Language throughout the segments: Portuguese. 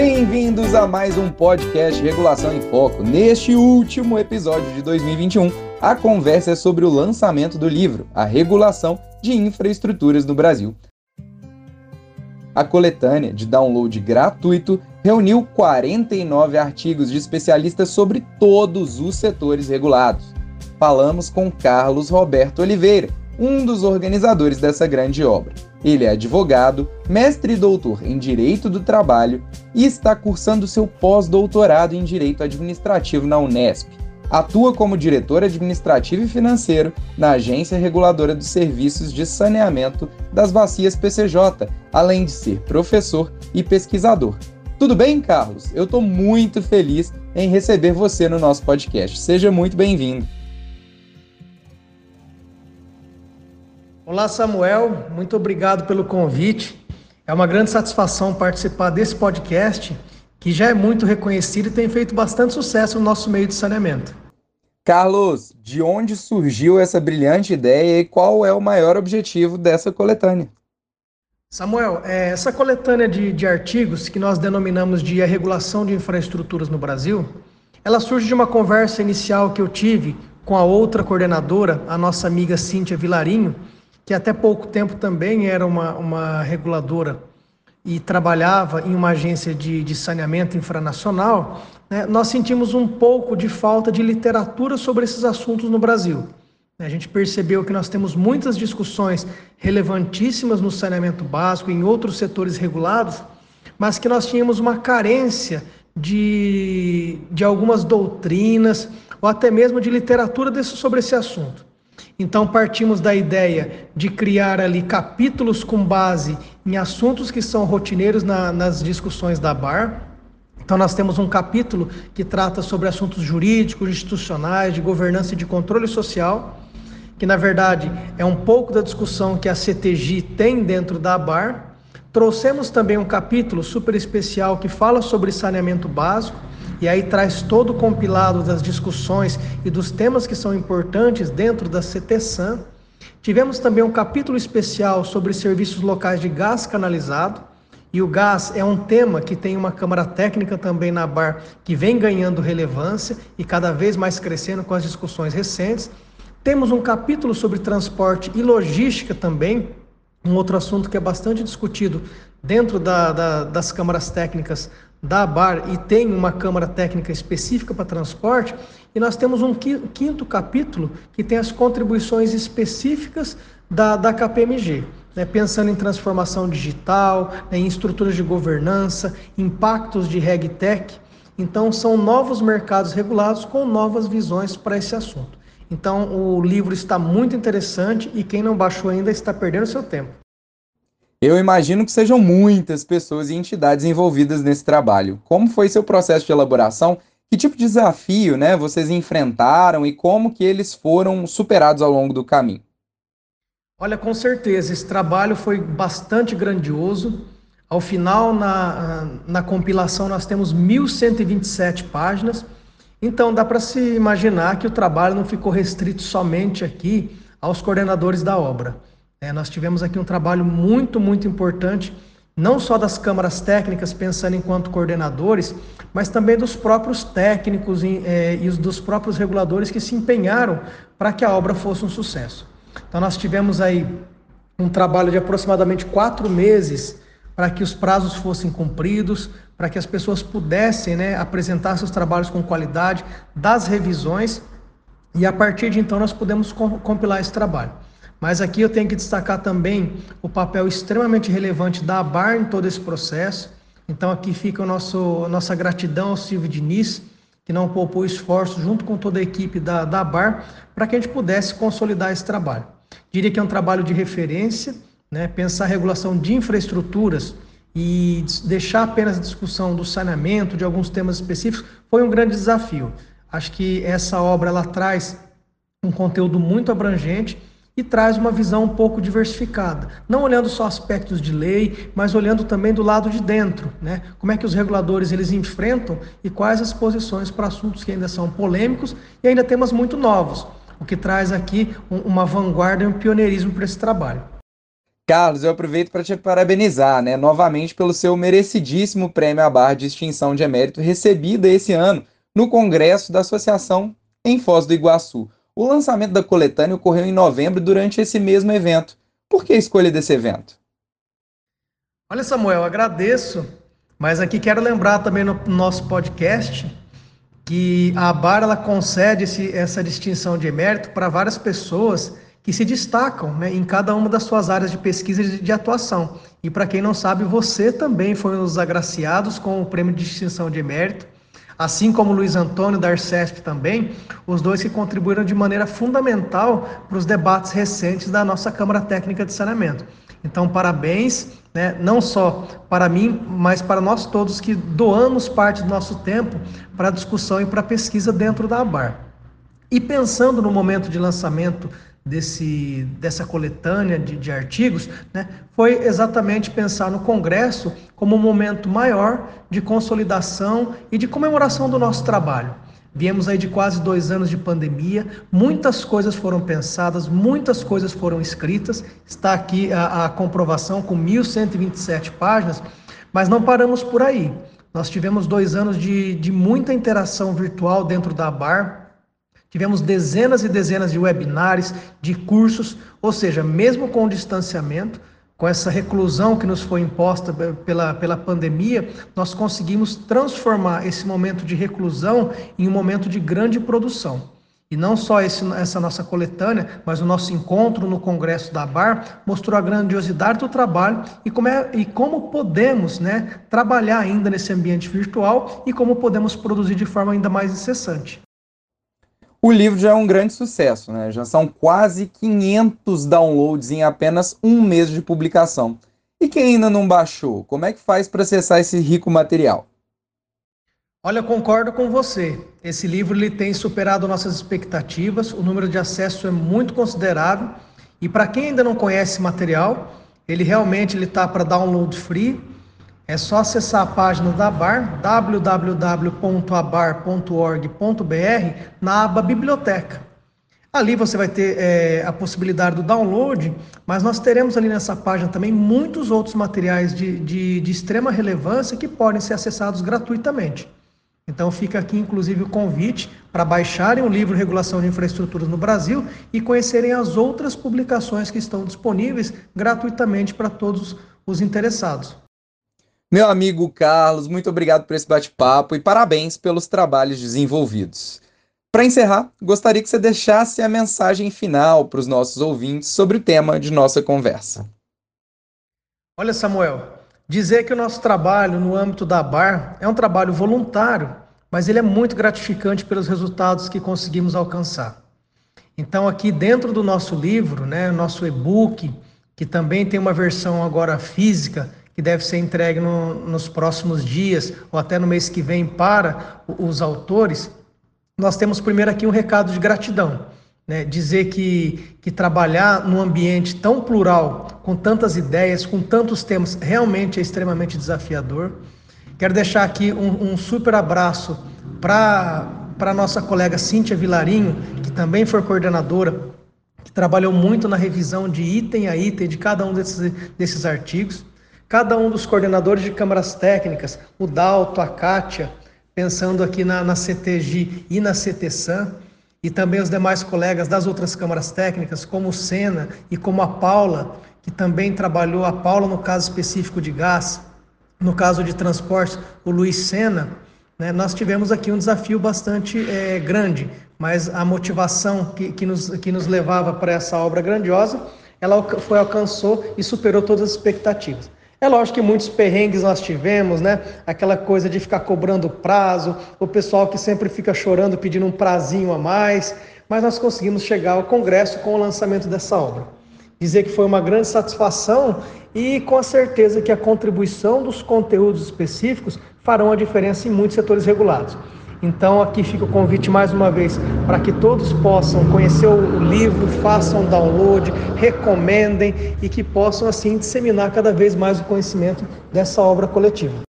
Bem-vindos a mais um podcast Regulação em Foco. Neste último episódio de 2021, a conversa é sobre o lançamento do livro A Regulação de Infraestruturas no Brasil. A coletânea de download gratuito reuniu 49 artigos de especialistas sobre todos os setores regulados. Falamos com Carlos Roberto Oliveira, um dos organizadores dessa grande obra. Ele é advogado, mestre e doutor em Direito do Trabalho e está cursando seu pós-doutorado em Direito Administrativo na Unesp. Atua como diretor administrativo e financeiro na Agência Reguladora dos Serviços de Saneamento das Bacias PCJ, além de ser professor e pesquisador. Tudo bem, Carlos? Eu estou muito feliz em receber você no nosso podcast. Seja muito bem-vindo. Olá, Samuel. Muito obrigado pelo convite. É uma grande satisfação participar desse podcast, que já é muito reconhecido e tem feito bastante sucesso no nosso meio de saneamento. Carlos, de onde surgiu essa brilhante ideia e qual é o maior objetivo dessa coletânea? Samuel, é, essa coletânea de, de artigos que nós denominamos de a regulação de infraestruturas no Brasil, ela surge de uma conversa inicial que eu tive com a outra coordenadora, a nossa amiga Cíntia Vilarinho, que até pouco tempo também era uma, uma reguladora e trabalhava em uma agência de, de saneamento infranacional, né, nós sentimos um pouco de falta de literatura sobre esses assuntos no Brasil. A gente percebeu que nós temos muitas discussões relevantíssimas no saneamento básico, em outros setores regulados, mas que nós tínhamos uma carência de, de algumas doutrinas ou até mesmo de literatura desse, sobre esse assunto. Então partimos da ideia de criar ali capítulos com base em assuntos que são rotineiros na, nas discussões da BAR. Então nós temos um capítulo que trata sobre assuntos jurídicos, institucionais, de governança e de controle social, que na verdade é um pouco da discussão que a CTG tem dentro da BAR. Trouxemos também um capítulo super especial que fala sobre saneamento básico e aí traz todo o compilado das discussões e dos temas que são importantes dentro da CTSAM. Tivemos também um capítulo especial sobre serviços locais de gás canalizado, e o gás é um tema que tem uma Câmara Técnica também na BAR que vem ganhando relevância e cada vez mais crescendo com as discussões recentes. Temos um capítulo sobre transporte e logística também, um outro assunto que é bastante discutido dentro da, da, das câmaras técnicas da BAR e tem uma Câmara Técnica específica para transporte, e nós temos um quinto capítulo que tem as contribuições específicas da, da KPMG, né, pensando em transformação digital, né, em estruturas de governança, impactos de RegTech. Então, são novos mercados regulados com novas visões para esse assunto. Então, o livro está muito interessante e quem não baixou ainda está perdendo seu tempo. Eu imagino que sejam muitas pessoas e entidades envolvidas nesse trabalho. Como foi seu processo de elaboração? Que tipo de desafio né, vocês enfrentaram e como que eles foram superados ao longo do caminho? Olha, com certeza, esse trabalho foi bastante grandioso. Ao final, na, na compilação, nós temos 1.127 páginas. Então, dá para se imaginar que o trabalho não ficou restrito somente aqui aos coordenadores da obra. É, nós tivemos aqui um trabalho muito, muito importante, não só das câmaras técnicas, pensando enquanto coordenadores, mas também dos próprios técnicos e, é, e dos próprios reguladores que se empenharam para que a obra fosse um sucesso. Então, nós tivemos aí um trabalho de aproximadamente quatro meses para que os prazos fossem cumpridos, para que as pessoas pudessem né, apresentar seus trabalhos com qualidade, das revisões, e a partir de então nós pudemos compilar esse trabalho. Mas aqui eu tenho que destacar também o papel extremamente relevante da ABAR em todo esse processo. Então aqui fica o nosso, a nossa gratidão ao Silvio Diniz, que não poupou esforço junto com toda a equipe da, da ABAR para que a gente pudesse consolidar esse trabalho. Diria que é um trabalho de referência, né? pensar a regulação de infraestruturas e deixar apenas a discussão do saneamento, de alguns temas específicos, foi um grande desafio. Acho que essa obra ela traz um conteúdo muito abrangente e traz uma visão um pouco diversificada, não olhando só aspectos de lei, mas olhando também do lado de dentro, né? Como é que os reguladores eles enfrentam e quais as posições para assuntos que ainda são polêmicos e ainda temas muito novos, o que traz aqui uma vanguarda e um pioneirismo para esse trabalho. Carlos, eu aproveito para te parabenizar, né, novamente pelo seu merecidíssimo prêmio à barra de extinção de emérito recebido esse ano no Congresso da Associação em Foz do Iguaçu. O lançamento da coletânea ocorreu em novembro durante esse mesmo evento. Por que a escolha desse evento? Olha, Samuel, agradeço, mas aqui quero lembrar também no nosso podcast que a ABAR ela concede esse, essa distinção de emérito para várias pessoas que se destacam né, em cada uma das suas áreas de pesquisa e de atuação. E para quem não sabe, você também foi um dos agraciados com o prêmio de distinção de emérito, assim como Luiz Antônio da Arcesp também, os dois que contribuíram de maneira fundamental para os debates recentes da nossa Câmara Técnica de Saneamento. Então, parabéns, né, não só para mim, mas para nós todos que doamos parte do nosso tempo para a discussão e para a pesquisa dentro da ABAR. E pensando no momento de lançamento desse, dessa coletânea de, de artigos, né, foi exatamente pensar no Congresso como um momento maior de consolidação e de comemoração do nosso trabalho. Viemos aí de quase dois anos de pandemia, muitas coisas foram pensadas, muitas coisas foram escritas, está aqui a, a comprovação com 1.127 páginas, mas não paramos por aí. Nós tivemos dois anos de, de muita interação virtual dentro da BAR, tivemos dezenas e dezenas de webinários, de cursos, ou seja, mesmo com o distanciamento, com essa reclusão que nos foi imposta pela, pela pandemia, nós conseguimos transformar esse momento de reclusão em um momento de grande produção. E não só esse, essa nossa coletânea, mas o nosso encontro no Congresso da BAR mostrou a grandiosidade do trabalho e como, é, e como podemos né, trabalhar ainda nesse ambiente virtual e como podemos produzir de forma ainda mais incessante. O livro já é um grande sucesso, né? Já são quase 500 downloads em apenas um mês de publicação. E quem ainda não baixou, como é que faz para acessar esse rico material? Olha, concordo com você. Esse livro ele tem superado nossas expectativas, o número de acesso é muito considerável. E para quem ainda não conhece o material, ele realmente está para download free é só acessar a página da BAR, www.abar.org.br, na aba Biblioteca. Ali você vai ter é, a possibilidade do download, mas nós teremos ali nessa página também muitos outros materiais de, de, de extrema relevância que podem ser acessados gratuitamente. Então fica aqui inclusive o convite para baixarem o livro Regulação de Infraestruturas no Brasil e conhecerem as outras publicações que estão disponíveis gratuitamente para todos os interessados. Meu amigo Carlos, muito obrigado por esse bate-papo e parabéns pelos trabalhos desenvolvidos. Para encerrar, gostaria que você deixasse a mensagem final para os nossos ouvintes sobre o tema de nossa conversa. Olha, Samuel, dizer que o nosso trabalho no âmbito da BAR é um trabalho voluntário, mas ele é muito gratificante pelos resultados que conseguimos alcançar. Então, aqui dentro do nosso livro, né, nosso e-book, que também tem uma versão agora física, que deve ser entregue no, nos próximos dias ou até no mês que vem para os autores, nós temos primeiro aqui um recado de gratidão. Né? Dizer que, que trabalhar num ambiente tão plural, com tantas ideias, com tantos temas, realmente é extremamente desafiador. Quero deixar aqui um, um super abraço para a nossa colega Cíntia Vilarinho, que também foi coordenadora, que trabalhou muito na revisão de item a item de cada um desses, desses artigos. Cada um dos coordenadores de câmaras técnicas, o Dalto, a Kátia, pensando aqui na, na CTG e na CTSAM, e também os demais colegas das outras câmaras técnicas, como o Sena e como a Paula, que também trabalhou, a Paula no caso específico de gás, no caso de transporte, o Luiz Sena, né, nós tivemos aqui um desafio bastante é, grande, mas a motivação que, que, nos, que nos levava para essa obra grandiosa, ela foi alcançou e superou todas as expectativas. É lógico que muitos perrengues nós tivemos, né? Aquela coisa de ficar cobrando prazo, o pessoal que sempre fica chorando pedindo um prazinho a mais, mas nós conseguimos chegar ao Congresso com o lançamento dessa obra. Dizer que foi uma grande satisfação e com a certeza que a contribuição dos conteúdos específicos farão a diferença em muitos setores regulados. Então aqui fica o convite mais uma vez para que todos possam conhecer o livro, façam download, recomendem e que possam assim disseminar cada vez mais o conhecimento dessa obra coletiva.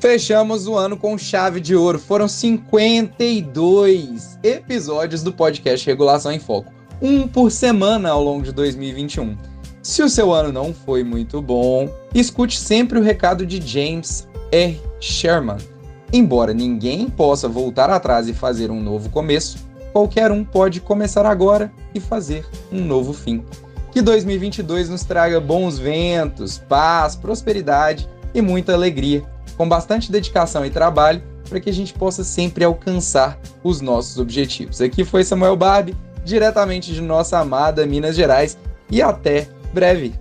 Fechamos o ano com chave de ouro. Foram 52 episódios do podcast Regulação em Foco, um por semana ao longo de 2021. Se o seu ano não foi muito bom, escute sempre o recado de James R. Sherman. Embora ninguém possa voltar atrás e fazer um novo começo, qualquer um pode começar agora e fazer um novo fim. Que 2022 nos traga bons ventos, paz, prosperidade e muita alegria, com bastante dedicação e trabalho para que a gente possa sempre alcançar os nossos objetivos. Aqui foi Samuel Barbie, diretamente de nossa amada Minas Gerais, e até breve!